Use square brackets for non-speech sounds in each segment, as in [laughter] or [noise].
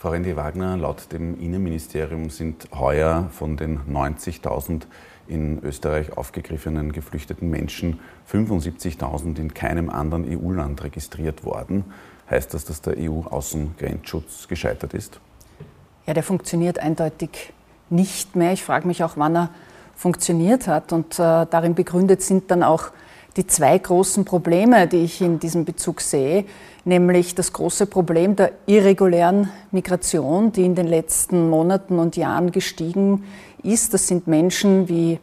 Frau Rendi Wagner, laut dem Innenministerium sind heuer von den 90.000 in Österreich aufgegriffenen geflüchteten Menschen 75.000 in keinem anderen EU-Land registriert worden. Heißt das, dass der EU-Außengrenzschutz gescheitert ist? Ja, der funktioniert eindeutig nicht mehr. Ich frage mich auch, wann er funktioniert hat. Und äh, darin begründet sind dann auch die zwei großen Probleme, die ich in diesem Bezug sehe, nämlich das große Problem der irregulären Migration, die in den letzten Monaten und Jahren gestiegen ist. Das sind Menschen wie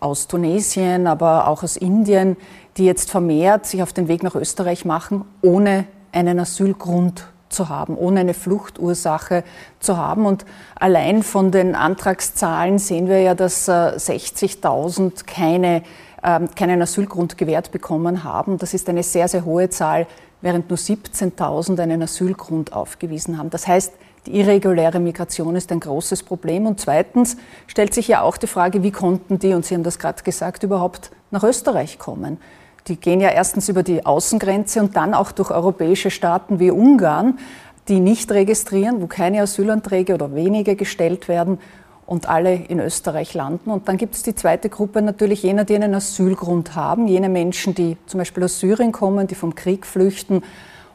aus Tunesien, aber auch aus Indien, die jetzt vermehrt sich auf den Weg nach Österreich machen, ohne einen Asylgrund zu haben, ohne eine Fluchtursache zu haben. Und allein von den Antragszahlen sehen wir ja, dass 60.000 äh, keine keinen Asylgrund gewährt bekommen haben. Das ist eine sehr, sehr hohe Zahl, während nur 17.000 einen Asylgrund aufgewiesen haben. Das heißt, die irreguläre Migration ist ein großes Problem. Und zweitens stellt sich ja auch die Frage, wie konnten die, und Sie haben das gerade gesagt, überhaupt nach Österreich kommen? Die gehen ja erstens über die Außengrenze und dann auch durch europäische Staaten wie Ungarn, die nicht registrieren, wo keine Asylanträge oder wenige gestellt werden und alle in Österreich landen. Und dann gibt es die zweite Gruppe natürlich jener, die einen Asylgrund haben, jene Menschen, die zum Beispiel aus Syrien kommen, die vom Krieg flüchten.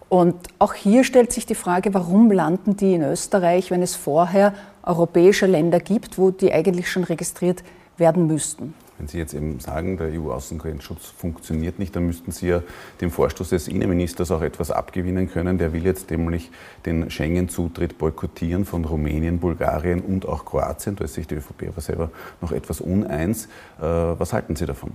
Und auch hier stellt sich die Frage, warum landen die in Österreich, wenn es vorher europäische Länder gibt, wo die eigentlich schon registriert werden müssten. Wenn Sie jetzt eben sagen, der EU-Außengrenzschutz funktioniert nicht, dann müssten Sie ja dem Vorstoß des Innenministers auch etwas abgewinnen können. Der will jetzt nämlich den Schengen-Zutritt boykottieren von Rumänien, Bulgarien und auch Kroatien. Da ist sich die ÖVP aber selber noch etwas uneins. Äh, was halten Sie davon?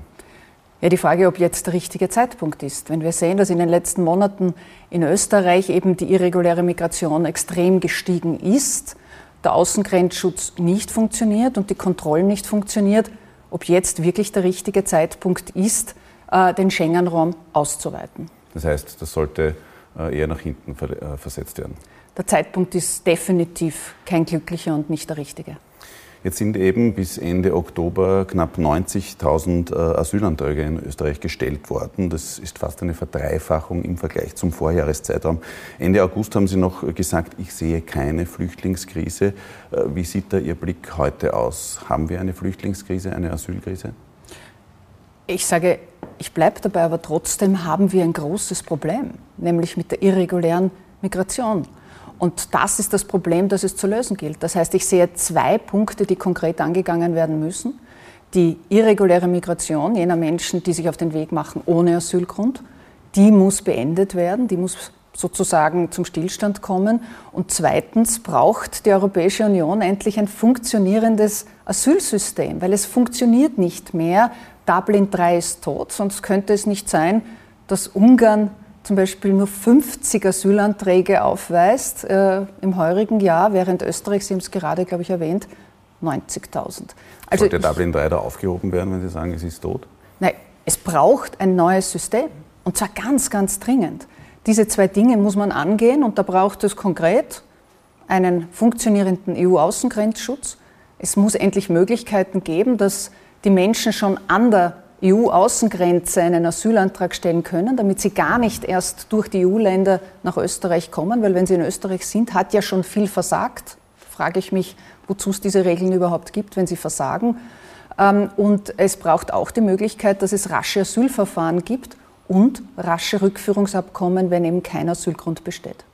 Ja, die Frage, ob jetzt der richtige Zeitpunkt ist. Wenn wir sehen, dass in den letzten Monaten in Österreich eben die irreguläre Migration extrem gestiegen ist, der Außengrenzschutz nicht funktioniert und die Kontrollen nicht funktioniert, ob jetzt wirklich der richtige Zeitpunkt ist, äh, den Schengen-Raum auszuweiten. Das heißt, das sollte äh, eher nach hinten äh, versetzt werden. Der Zeitpunkt ist definitiv kein glücklicher und nicht der richtige. Jetzt sind eben bis Ende Oktober knapp 90.000 äh, Asylanträge in Österreich gestellt worden. Das ist fast eine Verdreifachung im Vergleich zum Vorjahreszeitraum. Ende August haben Sie noch gesagt, ich sehe keine Flüchtlingskrise. Äh, wie sieht da Ihr Blick heute aus? Haben wir eine Flüchtlingskrise, eine Asylkrise? Ich sage, ich bleibe dabei, aber trotzdem haben wir ein großes Problem, nämlich mit der irregulären Migration. Und das ist das Problem, das es zu lösen gilt. Das heißt, ich sehe zwei Punkte, die konkret angegangen werden müssen. Die irreguläre Migration jener Menschen, die sich auf den Weg machen ohne Asylgrund, die muss beendet werden, die muss sozusagen zum Stillstand kommen. Und zweitens braucht die Europäische Union endlich ein funktionierendes Asylsystem, weil es funktioniert nicht mehr. Dublin III ist tot, sonst könnte es nicht sein, dass Ungarn zum Beispiel nur 50 Asylanträge aufweist äh, im heurigen Jahr, während Österreich, Sie haben es gerade, glaube ich, erwähnt, 90.000. Also Sollte Dublin 3 da aufgehoben werden, wenn Sie sagen, es ist tot? Nein, es braucht ein neues System. Und zwar ganz, ganz dringend. Diese zwei Dinge muss man angehen und da braucht es konkret einen funktionierenden EU-Außengrenzschutz. Es muss endlich Möglichkeiten geben, dass die Menschen schon an der EU-Außengrenze einen Asylantrag stellen können, damit sie gar nicht erst durch die EU-Länder nach Österreich kommen, weil wenn sie in Österreich sind, hat ja schon viel versagt. Frage ich mich, wozu es diese Regeln überhaupt gibt, wenn sie versagen. Ähm, und es braucht auch die Möglichkeit, dass es rasche Asylverfahren gibt und rasche Rückführungsabkommen, wenn eben kein Asylgrund besteht.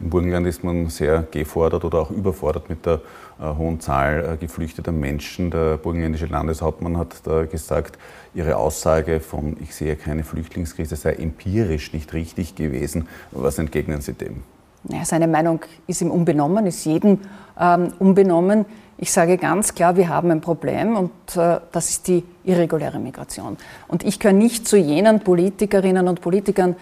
Im Burgenland ist man sehr gefordert oder auch überfordert mit der äh, hohen Zahl äh, geflüchteter Menschen. Der burgenländische Landeshauptmann hat da gesagt, ihre Aussage von ich sehe keine Flüchtlingskrise sei empirisch nicht richtig gewesen. Was entgegnen Sie dem? Ja, seine Meinung ist ihm unbenommen, ist jedem ähm, unbenommen. Ich sage ganz klar, wir haben ein Problem und äh, das ist die irreguläre Migration. Und ich gehöre nicht zu jenen Politikerinnen und Politikern,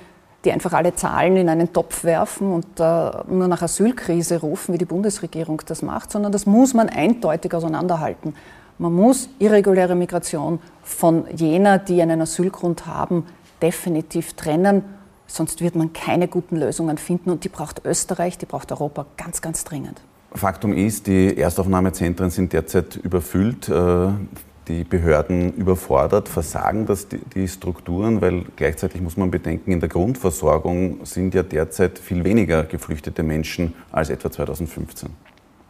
die einfach alle Zahlen in einen Topf werfen und äh, nur nach Asylkrise rufen, wie die Bundesregierung das macht, sondern das muss man eindeutig auseinanderhalten. Man muss irreguläre Migration von jener, die einen Asylgrund haben, definitiv trennen, sonst wird man keine guten Lösungen finden und die braucht Österreich, die braucht Europa ganz, ganz dringend. Faktum ist, die Erstaufnahmezentren sind derzeit überfüllt. Äh, die Behörden überfordert? Versagen das die, die, Strukturen? Weil gleichzeitig muss man bedenken, in der Grundversorgung sind ja derzeit viel weniger geflüchtete Menschen als etwa 2015.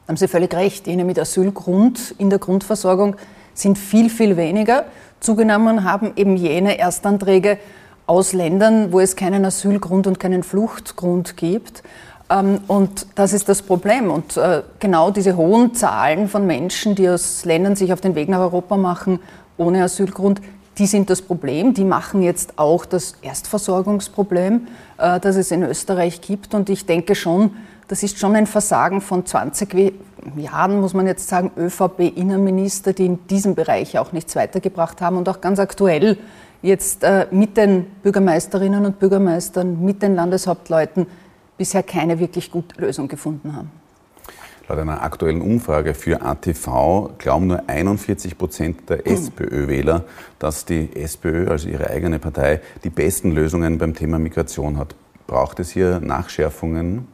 Haben Sie völlig recht. Jene mit Asylgrund in der Grundversorgung sind viel, viel weniger. Zugenommen haben eben jene Erstanträge aus Ländern, wo es keinen Asylgrund und keinen Fluchtgrund gibt. Ähm, und das ist das Problem. Und äh, genau diese hohen Zahlen von Menschen, die aus Ländern sich auf den Weg nach Europa machen, ohne Asylgrund, die sind das Problem. Die machen jetzt auch das Erstversorgungsproblem, äh, das es in Österreich gibt. Und ich denke schon, das ist schon ein Versagen von 20 Jahren, muss man jetzt sagen, ÖVP-Innenminister, die in diesem Bereich auch nichts weitergebracht haben und auch ganz aktuell jetzt äh, mit den Bürgermeisterinnen und Bürgermeistern, mit den Landeshauptleuten bisher keine wirklich gute Lösung gefunden haben. Laut einer aktuellen Umfrage für ATV glauben nur 41 Prozent der hm. SPÖ-Wähler, dass die SPÖ, also ihre eigene Partei, die besten Lösungen beim Thema Migration hat. Braucht es hier Nachschärfungen?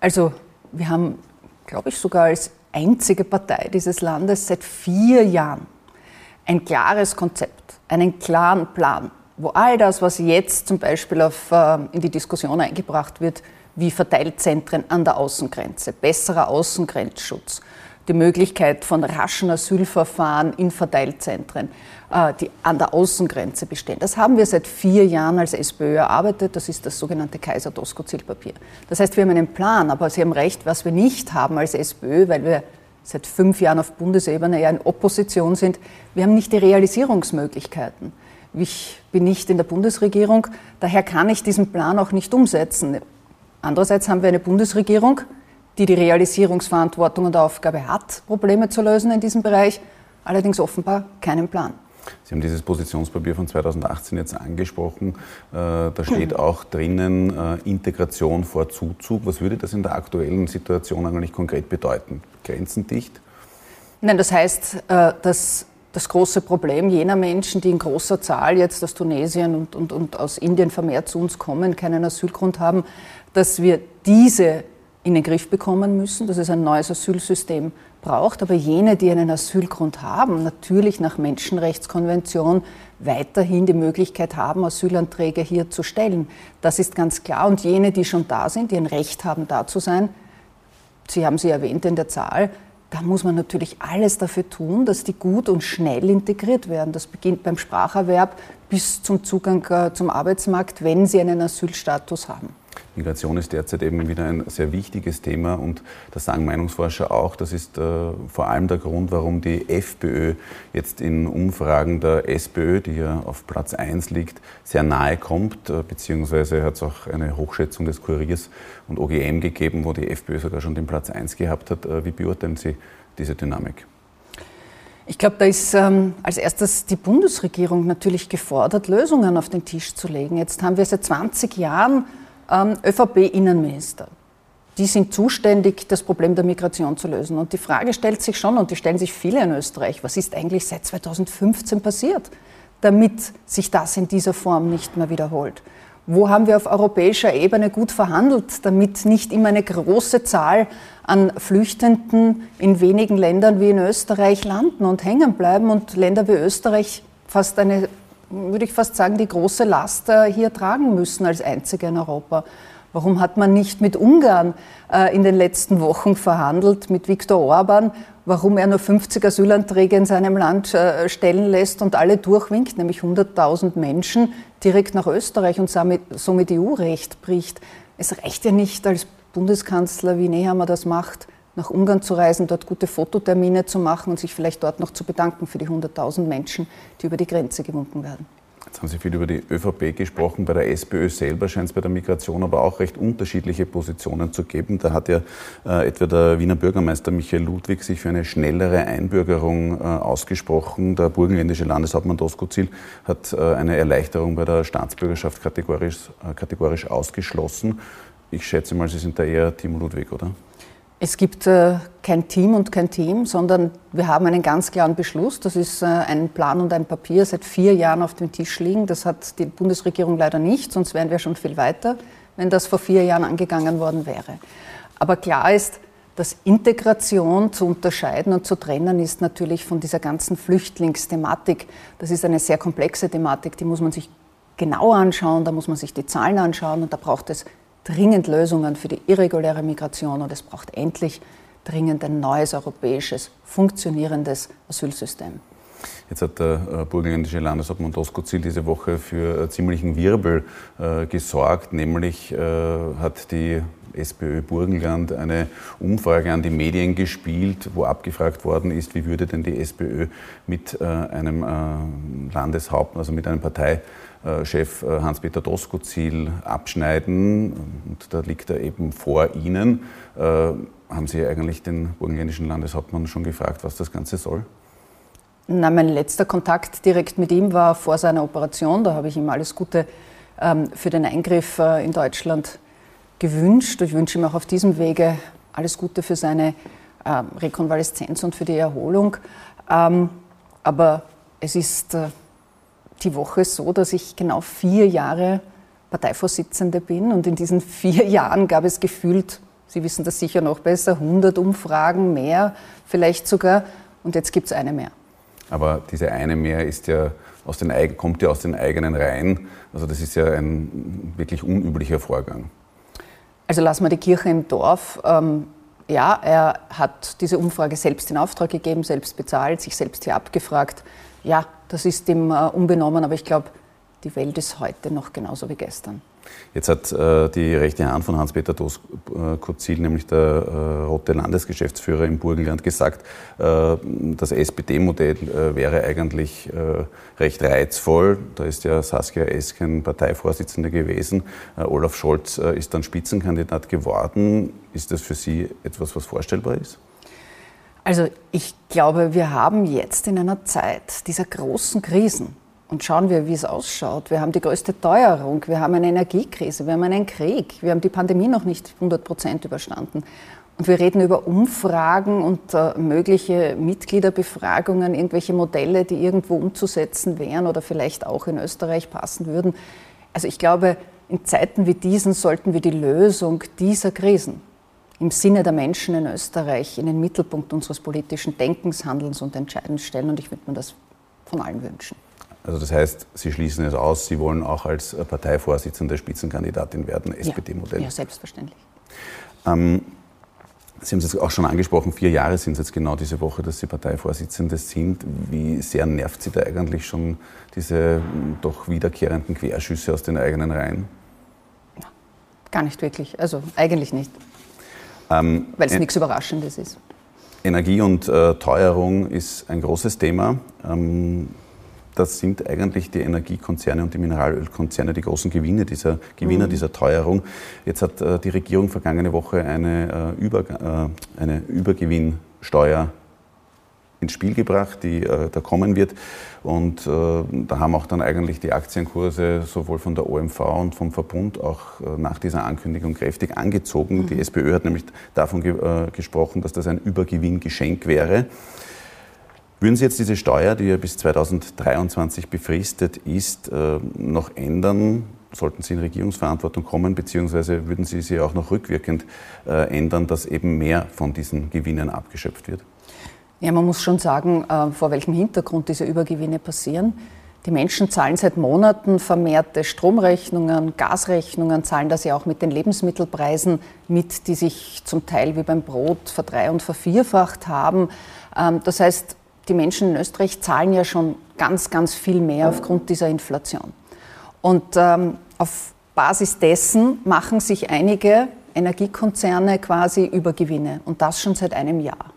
Also wir haben, glaube ich, sogar als einzige Partei dieses Landes seit vier Jahren ein klares Konzept, einen klaren Plan, wo all das, was jetzt zum Beispiel auf, äh, in die Diskussion eingebracht wird, wie Verteilzentren an der Außengrenze, besserer Außengrenzschutz, die Möglichkeit von raschen Asylverfahren in Verteilzentren, äh, die an der Außengrenze bestehen. Das haben wir seit vier Jahren als SPÖ erarbeitet. Das ist das sogenannte Kaiser-Doskozil-Papier. Das heißt, wir haben einen Plan, aber Sie haben recht, was wir nicht haben als SPÖ, weil wir seit fünf Jahren auf Bundesebene eher in Opposition sind, wir haben nicht die Realisierungsmöglichkeiten. Ich bin nicht in der Bundesregierung, daher kann ich diesen Plan auch nicht umsetzen. Andererseits haben wir eine Bundesregierung, die die Realisierungsverantwortung und Aufgabe hat, Probleme zu lösen in diesem Bereich, allerdings offenbar keinen Plan. Sie haben dieses Positionspapier von 2018 jetzt angesprochen. Äh, da steht auch drinnen äh, Integration vor Zuzug. Was würde das in der aktuellen Situation eigentlich konkret bedeuten? Grenzendicht? Nein, das heißt, äh, dass das große Problem jener Menschen, die in großer Zahl jetzt aus Tunesien und, und, und aus Indien vermehrt zu uns kommen, keinen Asylgrund haben, dass wir diese in den Griff bekommen müssen, dass es ein neues Asylsystem braucht. Aber jene, die einen Asylgrund haben, natürlich nach Menschenrechtskonvention weiterhin die Möglichkeit haben, Asylanträge hier zu stellen. Das ist ganz klar. Und jene, die schon da sind, die ein Recht haben, da zu sein, Sie haben sie erwähnt in der Zahl, da muss man natürlich alles dafür tun, dass die gut und schnell integriert werden. Das beginnt beim Spracherwerb bis zum Zugang äh, zum Arbeitsmarkt, wenn sie einen Asylstatus haben. Migration ist derzeit eben wieder ein sehr wichtiges Thema und das sagen Meinungsforscher auch. Das ist äh, vor allem der Grund, warum die FPÖ jetzt in Umfragen der SPÖ, die ja auf Platz 1 liegt, sehr nahe kommt, äh, beziehungsweise hat es auch eine Hochschätzung des Kuriers und OGM gegeben, wo die FPÖ sogar schon den Platz 1 gehabt hat. Äh, wie beurteilen Sie diese Dynamik? Ich glaube, da ist ähm, als erstes die Bundesregierung natürlich gefordert, Lösungen auf den Tisch zu legen. Jetzt haben wir seit 20 Jahren ÖVP-Innenminister. Die sind zuständig, das Problem der Migration zu lösen. Und die Frage stellt sich schon, und die stellen sich viele in Österreich, was ist eigentlich seit 2015 passiert, damit sich das in dieser Form nicht mehr wiederholt? Wo haben wir auf europäischer Ebene gut verhandelt, damit nicht immer eine große Zahl an Flüchtenden in wenigen Ländern wie in Österreich landen und hängen bleiben und Länder wie Österreich fast eine würde ich fast sagen, die große Last äh, hier tragen müssen als einzige in Europa. Warum hat man nicht mit Ungarn äh, in den letzten Wochen verhandelt, mit Viktor Orban, warum er nur 50 Asylanträge in seinem Land äh, stellen lässt und alle durchwinkt, nämlich 100.000 Menschen direkt nach Österreich und somit EU-Recht bricht? Es reicht ja nicht als Bundeskanzler, wie Nehammer das macht, nach Ungarn zu reisen, dort gute Fototermine zu machen und sich vielleicht dort noch zu bedanken für die 100.000 Menschen, die über die Grenze gewunken werden. Jetzt haben Sie viel über die ÖVP gesprochen. Bei der SPÖ selber scheint es bei der Migration aber auch recht unterschiedliche Positionen zu geben. Da hat ja äh, etwa der Wiener Bürgermeister Michael Ludwig sich für eine schnellere Einbürgerung äh, ausgesprochen. Der burgenländische Landeshauptmann Doskozil hat äh, eine Erleichterung bei der Staatsbürgerschaft kategorisch, äh, kategorisch ausgeschlossen. Ich schätze mal, Sie sind da eher Team Ludwig, oder? Es gibt äh, kein Team und kein Team, sondern wir haben einen ganz klaren Beschluss. Das ist äh, ein Plan und ein Papier seit vier Jahren auf dem Tisch liegen. Das hat die Bundesregierung leider nicht, sonst wären wir schon viel weiter, wenn das vor vier Jahren angegangen worden wäre. Aber klar ist, dass Integration zu unterscheiden und zu trennen ist natürlich von dieser ganzen Flüchtlingsthematik. Das ist eine sehr komplexe Thematik, die muss man sich genau anschauen, da muss man sich die Zahlen anschauen und da braucht es dringend Lösungen für die irreguläre Migration und es braucht endlich dringend ein neues europäisches, funktionierendes Asylsystem. Jetzt hat der äh, burgenländische Landeshauptmann Doskozil diese Woche für äh, ziemlichen Wirbel äh, gesorgt, nämlich äh, hat die SPÖ Burgenland eine Umfrage an die Medien gespielt, wo abgefragt worden ist, wie würde denn die SPÖ mit äh, einem äh, Landeshauptmann, also mit einem Parteichef Hans-Peter Doskozil abschneiden. Und da liegt er eben vor Ihnen. Haben Sie eigentlich den burgenländischen Landeshauptmann schon gefragt, was das Ganze soll? Na, mein letzter Kontakt direkt mit ihm war vor seiner Operation. Da habe ich ihm alles Gute ähm, für den Eingriff äh, in Deutschland gewünscht. Ich wünsche ihm auch auf diesem Wege alles Gute für seine äh, Rekonvaleszenz und für die Erholung. Ähm, aber es ist äh, die Woche so, dass ich genau vier Jahre Parteivorsitzende bin und in diesen vier [laughs] Jahren gab es gefühlt, Sie wissen das sicher noch besser, 100 Umfragen mehr, vielleicht sogar, und jetzt gibt es eine mehr. Aber diese eine mehr ist ja aus den, kommt ja aus den eigenen Reihen. Also das ist ja ein wirklich unüblicher Vorgang. Also lassen wir die Kirche im Dorf. Ähm, ja, er hat diese Umfrage selbst in Auftrag gegeben, selbst bezahlt, sich selbst hier abgefragt. Ja, das ist ihm äh, unbenommen, aber ich glaube, die Welt ist heute noch genauso wie gestern. Jetzt hat äh, die rechte Hand von Hans-Peter Doskozil, nämlich der äh, rote Landesgeschäftsführer im Burgenland, gesagt, äh, das SPD-Modell äh, wäre eigentlich äh, recht reizvoll. Da ist ja Saskia Esken Parteivorsitzende gewesen. Äh, Olaf Scholz ist dann Spitzenkandidat geworden. Ist das für Sie etwas, was vorstellbar ist? Also ich glaube, wir haben jetzt in einer Zeit dieser großen Krisen, und schauen wir, wie es ausschaut. Wir haben die größte Teuerung, wir haben eine Energiekrise, wir haben einen Krieg, wir haben die Pandemie noch nicht 100 Prozent überstanden. Und wir reden über Umfragen und äh, mögliche Mitgliederbefragungen, irgendwelche Modelle, die irgendwo umzusetzen wären oder vielleicht auch in Österreich passen würden. Also ich glaube, in Zeiten wie diesen sollten wir die Lösung dieser Krisen im Sinne der Menschen in Österreich in den Mittelpunkt unseres politischen Denkens, Handelns und Entscheidens stellen. Und ich würde mir das von allen wünschen. Also das heißt, Sie schließen es aus, Sie wollen auch als Parteivorsitzende Spitzenkandidatin werden, SPD-Modell. Ja, ja, selbstverständlich. Ähm, Sie haben es jetzt auch schon angesprochen, vier Jahre sind es jetzt genau diese Woche, dass Sie Parteivorsitzende sind. Wie sehr nervt Sie da eigentlich schon diese hm, doch wiederkehrenden Querschüsse aus den eigenen Reihen? Gar nicht wirklich, also eigentlich nicht. Ähm, Weil es nichts Überraschendes ist. Energie und äh, Teuerung ist ein großes Thema. Ähm, das sind eigentlich die Energiekonzerne und die Mineralölkonzerne die großen Gewinne dieser, Gewinner mhm. dieser Teuerung. Jetzt hat äh, die Regierung vergangene Woche eine, äh, Über, äh, eine Übergewinnsteuer ins Spiel gebracht, die äh, da kommen wird. Und äh, da haben auch dann eigentlich die Aktienkurse sowohl von der OMV und vom Verbund auch äh, nach dieser Ankündigung kräftig angezogen. Mhm. Die SPÖ hat nämlich davon ge äh, gesprochen, dass das ein Übergewinngeschenk wäre. Würden Sie jetzt diese Steuer, die ja bis 2023 befristet ist, äh, noch ändern? Sollten Sie in Regierungsverantwortung kommen, beziehungsweise würden Sie sie auch noch rückwirkend äh, ändern, dass eben mehr von diesen Gewinnen abgeschöpft wird? Ja, man muss schon sagen, äh, vor welchem Hintergrund diese Übergewinne passieren. Die Menschen zahlen seit Monaten vermehrte Stromrechnungen, Gasrechnungen, zahlen das ja auch mit den Lebensmittelpreisen mit, die sich zum Teil wie beim Brot verdrei- und vervierfacht haben. Ähm, das heißt, die Menschen in Österreich zahlen ja schon ganz, ganz viel mehr aufgrund dieser Inflation. Und ähm, auf Basis dessen machen sich einige Energiekonzerne quasi Übergewinne und das schon seit einem Jahr.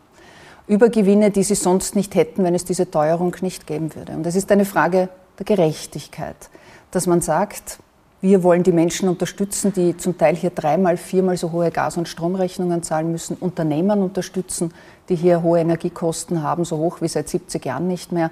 Übergewinne, die sie sonst nicht hätten, wenn es diese Teuerung nicht geben würde. Und es ist eine Frage der Gerechtigkeit, dass man sagt, wir wollen die Menschen unterstützen, die zum Teil hier dreimal, viermal so hohe Gas- und Stromrechnungen zahlen müssen, Unternehmen unterstützen, die hier hohe Energiekosten haben, so hoch wie seit 70 Jahren nicht mehr,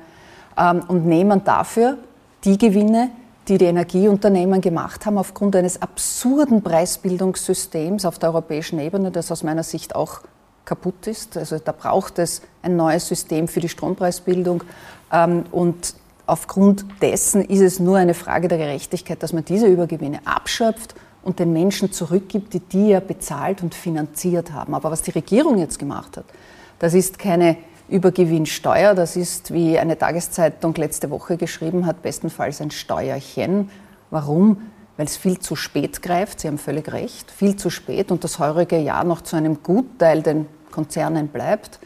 ähm, und nehmen dafür die Gewinne, die die Energieunternehmen gemacht haben, aufgrund eines absurden Preisbildungssystems auf der europäischen Ebene, das aus meiner Sicht auch kaputt ist. Also da braucht es ein neues System für die Strompreisbildung. Ähm, und aufgrund dessen ist es nur eine Frage der Gerechtigkeit, dass man diese Übergewinne abschöpft und den Menschen zurückgibt, die die ja bezahlt und finanziert haben. Aber was die Regierung jetzt gemacht hat, das ist keine Übergewinnsteuer, das ist, wie eine Tageszeitung letzte Woche geschrieben hat, bestenfalls ein Steuerchen. Warum? Weil es viel zu spät greift, Sie haben völlig recht, viel zu spät und das heurige Jahr noch zu einem Gutteil den Konzernen bleibt.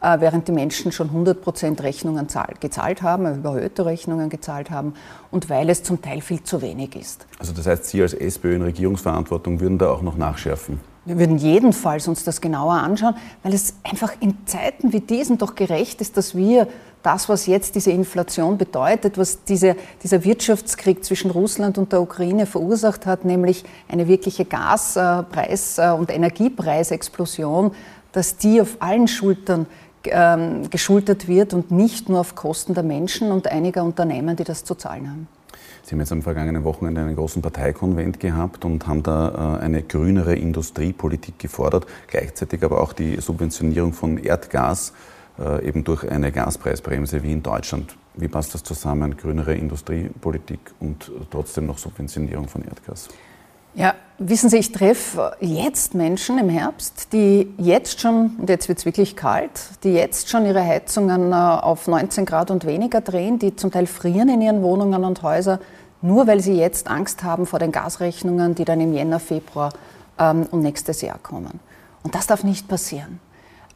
Äh, während die Menschen schon 100 Prozent Rechnungen gezahlt haben, überhöhte Rechnungen gezahlt haben und weil es zum Teil viel zu wenig ist. Also das heißt, Sie als SPÖ in Regierungsverantwortung würden da auch noch nachschärfen? Wir würden jedenfalls uns das genauer anschauen, weil es einfach in Zeiten wie diesen doch gerecht ist, dass wir das, was jetzt diese Inflation bedeutet, was diese, dieser Wirtschaftskrieg zwischen Russland und der Ukraine verursacht hat, nämlich eine wirkliche Gaspreis- äh, und Energiepreisexplosion, dass die auf allen Schultern ähm, geschultert wird und nicht nur auf Kosten der Menschen und einiger Unternehmen, die das zu zahlen haben. Sie haben jetzt am vergangenen Wochenende einen großen Parteikonvent gehabt und haben da äh, eine grünere Industriepolitik gefordert, gleichzeitig aber auch die Subventionierung von Erdgas äh, eben durch eine Gaspreisbremse wie in Deutschland. Wie passt das zusammen, grünere Industriepolitik und trotzdem noch Subventionierung von Erdgas? Ja, wissen Sie, ich treffe jetzt Menschen im Herbst, die jetzt schon, und jetzt wird es wirklich kalt, die jetzt schon ihre Heizungen äh, auf 19 Grad und weniger drehen, die zum Teil frieren in ihren Wohnungen und Häusern, nur weil sie jetzt Angst haben vor den Gasrechnungen, die dann im Jänner, Februar ähm, und nächstes Jahr kommen. Und das darf nicht passieren.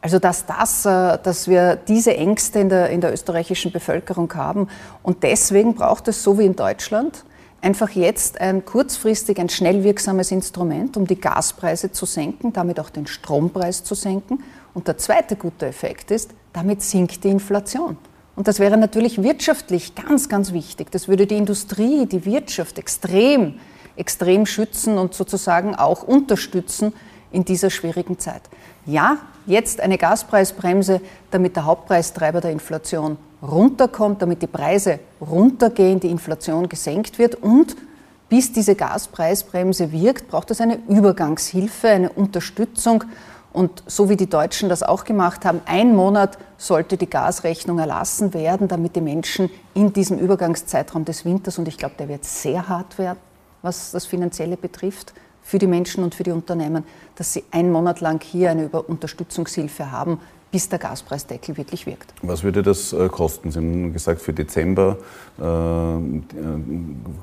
Also dass, das, äh, dass wir diese Ängste in der, in der österreichischen Bevölkerung haben. Und deswegen braucht es, so wie in Deutschland, einfach jetzt ein kurzfristig ein schnell wirksames Instrument, um die Gaspreise zu senken, damit auch den Strompreis zu senken. Und der zweite gute Effekt ist, damit sinkt die Inflation. Und das wäre natürlich wirtschaftlich ganz, ganz wichtig. Das würde die Industrie, die Wirtschaft extrem, extrem schützen und sozusagen auch unterstützen in dieser schwierigen Zeit. Ja, jetzt eine Gaspreisbremse, damit der Hauptpreistreiber der Inflation runterkommt, damit die Preise runtergehen, die Inflation gesenkt wird und bis diese Gaspreisbremse wirkt, braucht es eine Übergangshilfe, eine Unterstützung. Und so wie die Deutschen das auch gemacht haben, ein Monat sollte die Gasrechnung erlassen werden, damit die Menschen in diesem Übergangszeitraum des Winters, und ich glaube, der wird sehr hart werden, was das Finanzielle betrifft, für die Menschen und für die Unternehmen, dass sie einen Monat lang hier eine Unterstützungshilfe haben, bis der Gaspreisdeckel wirklich wirkt. Was würde das äh, kosten? Sie haben gesagt, für Dezember äh, äh,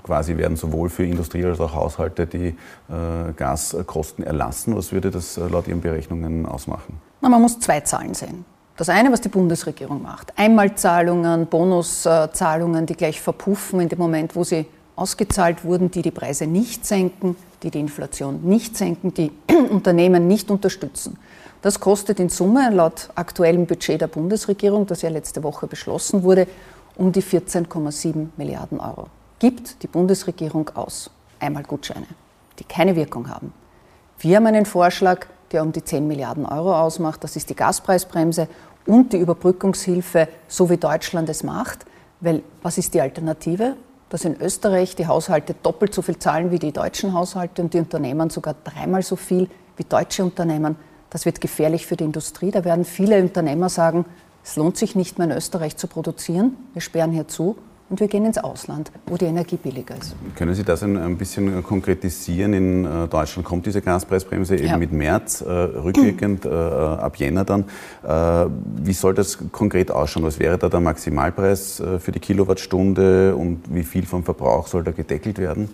quasi werden sowohl für Industrie als auch Haushalte die äh, Gaskosten erlassen. Was würde das äh, laut Ihren Berechnungen ausmachen? Na, man muss zwei Zahlen sehen. Das eine, was die Bundesregierung macht. Einmalzahlungen, Bonuszahlungen, die gleich verpuffen in dem Moment, wo sie ausgezahlt wurden, die die Preise nicht senken, die die Inflation nicht senken, die [clears throat] Unternehmen nicht unterstützen. Das kostet in Summe laut aktuellem Budget der Bundesregierung, das ja letzte Woche beschlossen wurde, um die 14,7 Milliarden Euro. Gibt die Bundesregierung aus. Einmal Gutscheine, die keine Wirkung haben. Wir haben einen Vorschlag, der um die 10 Milliarden Euro ausmacht. Das ist die Gaspreisbremse und die Überbrückungshilfe, so wie Deutschland es macht. Weil was ist die Alternative? Dass in Österreich die Haushalte doppelt so viel zahlen wie die deutschen Haushalte und die Unternehmen sogar dreimal so viel wie deutsche Unternehmen. Das wird gefährlich für die Industrie. Da werden viele Unternehmer sagen, es lohnt sich nicht mehr in Österreich zu produzieren. Wir sperren hier zu und wir gehen ins Ausland, wo die Energie billiger ist. Können Sie das ein, bisschen konkretisieren? In äh, Deutschland kommt diese Gaspreisbremse eben ja. mit März, äh, rückwirkend äh, ab Jänner dann. Äh, wie soll das konkret ausschauen? Was wäre da der Maximalpreis äh, für die Kilowattstunde und wie viel vom Verbrauch soll da gedeckelt werden?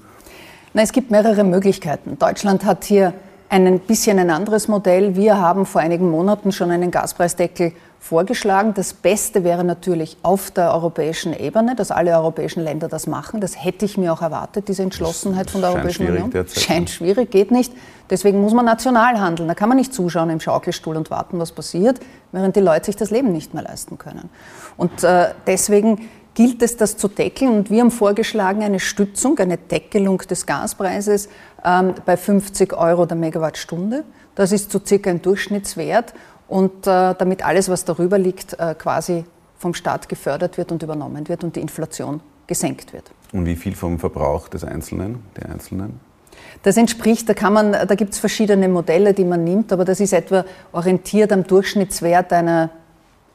Na, es gibt mehrere Möglichkeiten. Deutschland hat hier ein bisschen ein anderes Modell. Wir haben vor einigen Monaten schon einen Gaspreisdeckel vorgeschlagen. Das Beste wäre natürlich auf der europäischen Ebene, dass alle europäischen Länder das machen. Das hätte ich mir auch erwartet, diese Entschlossenheit von der Europäischen Union. Derzeit, scheint schwierig, geht nicht. Deswegen muss man national handeln. Da kann man nicht zuschauen im Schaukelstuhl und warten, was passiert, während die Leute sich das Leben nicht mehr leisten können. Und äh, deswegen gilt es, das zu deckeln. Und wir haben vorgeschlagen, eine Stützung, eine Deckelung des Gaspreises ähm, bei 50 Euro der Megawattstunde. Das ist so circa ein Durchschnittswert. Und äh, damit alles, was darüber liegt, äh, quasi vom Staat gefördert wird und übernommen wird und die Inflation gesenkt wird. Und wie viel vom Verbrauch des Einzelnen, der Einzelnen? Das entspricht, da, kann man, da gibt es verschiedene Modelle, die man nimmt, aber das ist etwa orientiert am Durchschnittswert einer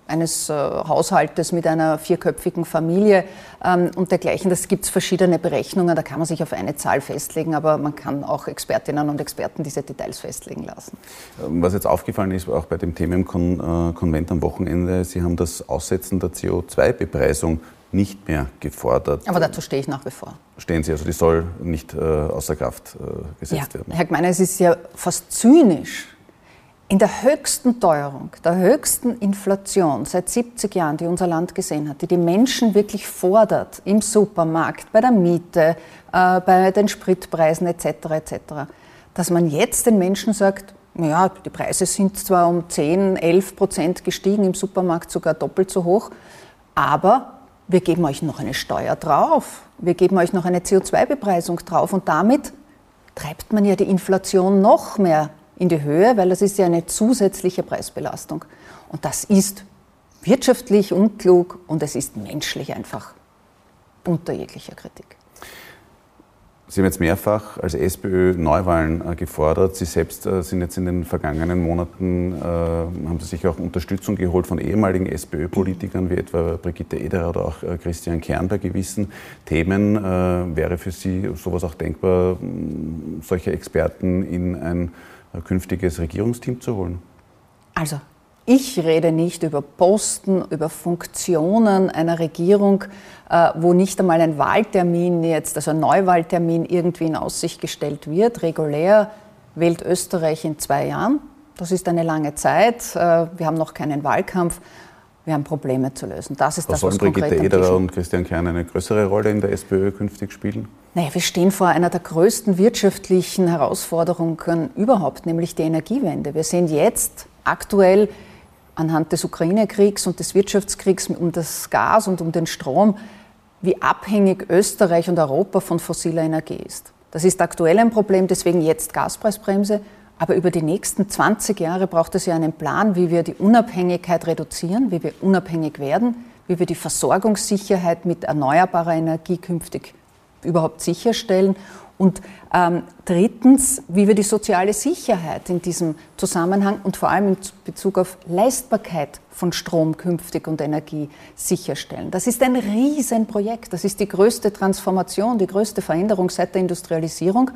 eines äh, Haushaltes mit einer vierköpfigen Familie ähm, und dergleichen. Das gibt es verschiedene Berechnungen, da kann man sich auf eine Zahl festlegen, aber man kann auch Expertinnen und Experten diese Details festlegen lassen. Ähm, was jetzt aufgefallen ist, auch bei dem Thema im Kon äh, Konvent am Wochenende, Sie haben das Aussetzen der CO2-Bepreisung nicht mehr gefordert. Aber dazu stehe ich nach wie vor. Stehen Sie, also die soll nicht äh, außer Kraft äh, gesetzt ja, werden. Herr Gmeiner, es ist ja fast zynisch, in der höchsten Teuerung, der höchsten Inflation seit 70 Jahren, die unser Land gesehen hat, die die Menschen wirklich fordert im Supermarkt, bei der Miete, äh, bei den Spritpreisen etc., etc., dass man jetzt den Menschen sagt, ja, die Preise sind zwar um 10, 11 Prozent gestiegen, im Supermarkt sogar doppelt so hoch, aber wir geben euch noch eine Steuer drauf, wir geben euch noch eine CO2-Bepreisung drauf und damit treibt man ja die Inflation noch mehr in die Höhe, weil das ist ja eine zusätzliche Preisbelastung. Und das ist wirtschaftlich unklug und es ist menschlich einfach unter jeglicher Kritik. Sie haben jetzt mehrfach als SPÖ Neuwahlen äh, gefordert. Sie selbst äh, sind jetzt in den vergangenen Monaten, äh, haben Sie sich auch Unterstützung geholt von ehemaligen SPÖ-Politikern wie etwa Brigitte Ederer oder auch Christian Kern bei gewissen Themen. Wäre für Sie sowas auch denkbar, solche Experten in ein künftiges Regierungsteam zu holen? Also, ich rede nicht über Posten, über Funktionen einer Regierung, äh, wo nicht einmal ein Wahltermin jetzt, also ein Neuwahltermin irgendwie in Aussicht gestellt wird. Regulär wählt Österreich in zwei Jahren. Das ist eine lange Zeit. Äh, wir haben noch keinen Wahlkampf. Wir haben Probleme zu lösen. Das ist das, was sollen Brigitte Ederer und Christian Kern eine größere Rolle in der SPÖ künftig spielen? Naja, wir stehen vor einer der größten wirtschaftlichen Herausforderungen überhaupt, nämlich die Energiewende. Wir sehen jetzt aktuell anhand des Ukraine-Kriegs und des Wirtschaftskriegs um das Gas und um den Strom, wie abhängig Österreich und Europa von fossiler Energie ist. Das ist aktuell ein Problem, deswegen jetzt Gaspreisbremse. Aber über die nächsten 20 Jahre braucht es ja einen Plan, wie wir die Unabhängigkeit reduzieren, wie wir unabhängig werden, wie wir die Versorgungssicherheit mit erneuerbarer Energie künftig überhaupt sicherstellen und ähm, drittens, wie wir die soziale Sicherheit in diesem Zusammenhang und vor allem in Bezug auf Leistbarkeit von Strom künftig und Energie sicherstellen. Das ist ein Riesenprojekt. Das ist die größte Transformation, die größte Veränderung seit der Industrialisierung.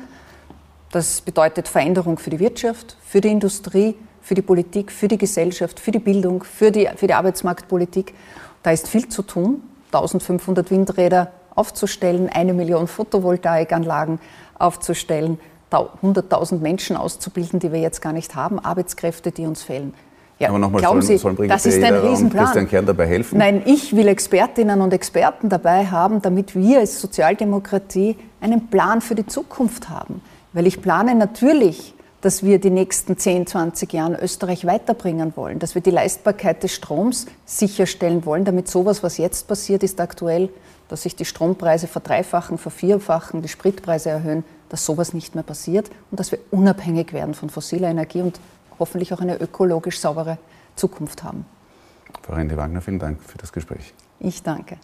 Das bedeutet Veränderung für die Wirtschaft, für die Industrie, für die Politik, für die Gesellschaft, für die Bildung, für die, für die Arbeitsmarktpolitik. Da ist viel zu tun. 1500 Windräder aufzustellen, eine Million Photovoltaikanlagen aufzustellen, 100.000 Menschen auszubilden, die wir jetzt gar nicht haben, Arbeitskräfte, die uns fehlen. Ja, Aber nochmal, glauben sollen, sollen Sie, das ist ein Riesenplan. Christian Kern dabei helfen? Nein, ich will Expertinnen und Experten dabei haben, damit wir als Sozialdemokratie einen Plan für die Zukunft haben. Weil ich plane natürlich, dass wir die nächsten 10, 20 Jahre Österreich weiterbringen wollen, dass wir die Leistbarkeit des Stroms sicherstellen wollen, damit sowas, was jetzt passiert ist aktuell, dass sich die Strompreise verdreifachen, vervierfachen, die Spritpreise erhöhen, dass sowas nicht mehr passiert und dass wir unabhängig werden von fossiler Energie und hoffentlich auch eine ökologisch saubere Zukunft haben. Frau Rende Wagner, vielen Dank für das Gespräch. Ich danke.